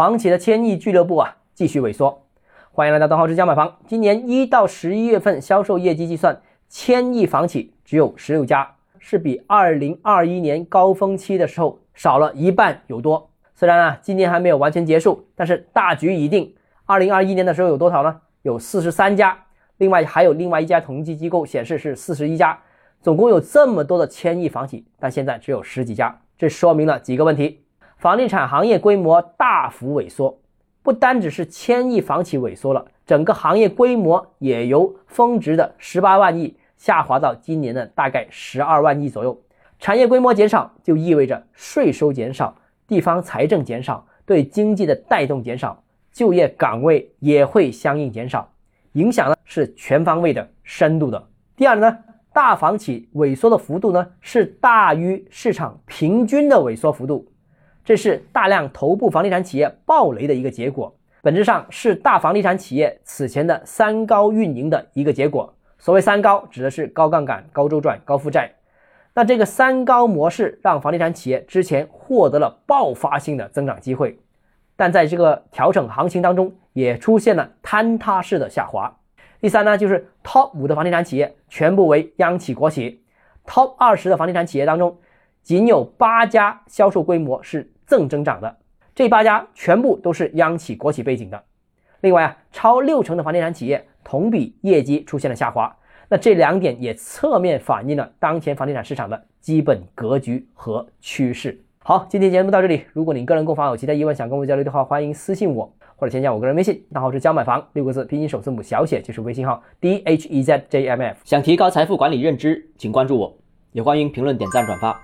房企的千亿俱乐部啊继续萎缩。欢迎来到东浩之家买房。今年一到十一月份销售业绩计算，千亿房企只有十六家，是比二零二一年高峰期的时候少了一半有多。虽然啊，今年还没有完全结束，但是大局已定。二零二一年的时候有多少呢？有四十三家，另外还有另外一家统计机构显示是四十一家，总共有这么多的千亿房企，但现在只有十几家，这说明了几个问题：房地产行业规模大幅萎缩，不单只是千亿房企萎缩了，整个行业规模也由峰值的十八万亿下滑到今年的大概十二万亿左右。产业规模减少，就意味着税收减少。地方财政减少，对经济的带动减少，就业岗位也会相应减少，影响呢是全方位的、深度的。第二呢，大房企萎缩的幅度呢是大于市场平均的萎缩幅度，这是大量头部房地产企业暴雷的一个结果，本质上是大房地产企业此前的三高运营的一个结果。所谓三高，指的是高杠杆、高周转、高负债。那这个三高模式让房地产企业之前获得了爆发性的增长机会，但在这个调整行情当中，也出现了坍塌式的下滑。第三呢，就是 Top 五的房地产企业全部为央企国企，Top 二十的房地产企业当中，仅有八家销售规模是正增长的，这八家全部都是央企国企背景的。另外啊，超六成的房地产企业同比业绩出现了下滑。那这两点也侧面反映了当前房地产市场的基本格局和趋势。好，今天节目到这里。如果你个人购房有其他疑问想跟我交流的话，欢迎私信我或者添加我个人微信，那号是教买房六个字拼音首字母小写就是微信号 d h e z j m f。想提高财富管理认知，请关注我，也欢迎评论、点赞、转发。